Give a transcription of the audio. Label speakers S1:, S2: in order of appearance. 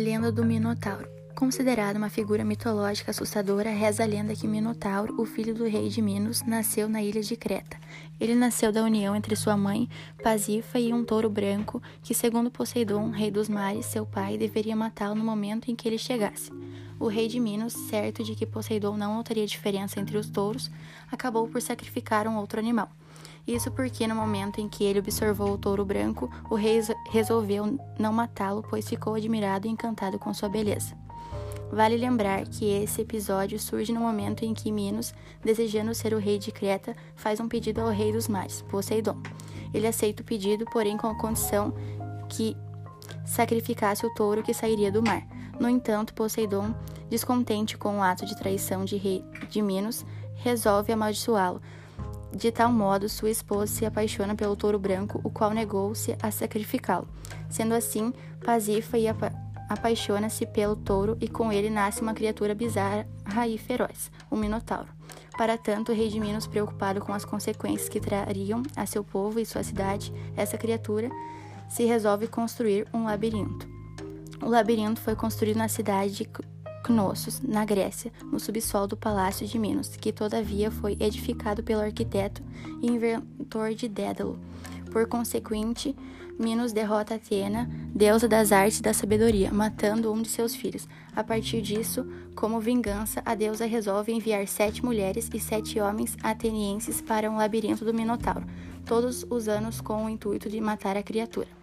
S1: Lenda do Minotauro. Considerado uma figura mitológica assustadora, reza a lenda que Minotauro, o filho do rei de Minos, nasceu na ilha de Creta. Ele nasceu da união entre sua mãe, Pasífa, e um touro branco, que, segundo Poseidon, rei dos mares, seu pai, deveria matá-lo no momento em que ele chegasse. O rei de Minos, certo de que Poseidon não notaria diferença entre os touros, acabou por sacrificar um outro animal. Isso porque, no momento em que ele observou o touro branco, o rei resolveu não matá-lo, pois ficou admirado e encantado com sua beleza. Vale lembrar que esse episódio surge no momento em que Minos, desejando ser o rei de Creta, faz um pedido ao rei dos mares, Poseidon. Ele aceita o pedido, porém com a condição que sacrificasse o touro que sairia do mar. No entanto, Poseidon, descontente com o ato de traição de rei de Minos, resolve amaldiçoá-lo, de tal modo, sua esposa se apaixona pelo touro branco, o qual negou-se a sacrificá-lo. Sendo assim, Pasifa apa apaixona-se pelo touro e com ele nasce uma criatura bizarra e feroz, o Minotauro. Para tanto, o rei de Minos, preocupado com as consequências que trariam a seu povo e sua cidade, essa criatura se resolve construir um labirinto. O labirinto foi construído na cidade de Knossos, na Grécia, no subsolo do Palácio de Minos, que todavia foi edificado pelo arquiteto e inventor de Dédalo. Por consequente, Minos derrota Atena, deusa das artes e da sabedoria, matando um de seus filhos. A partir disso, como vingança, a deusa resolve enviar sete mulheres e sete homens atenienses para um labirinto do Minotauro, todos os anos com o intuito de matar a criatura.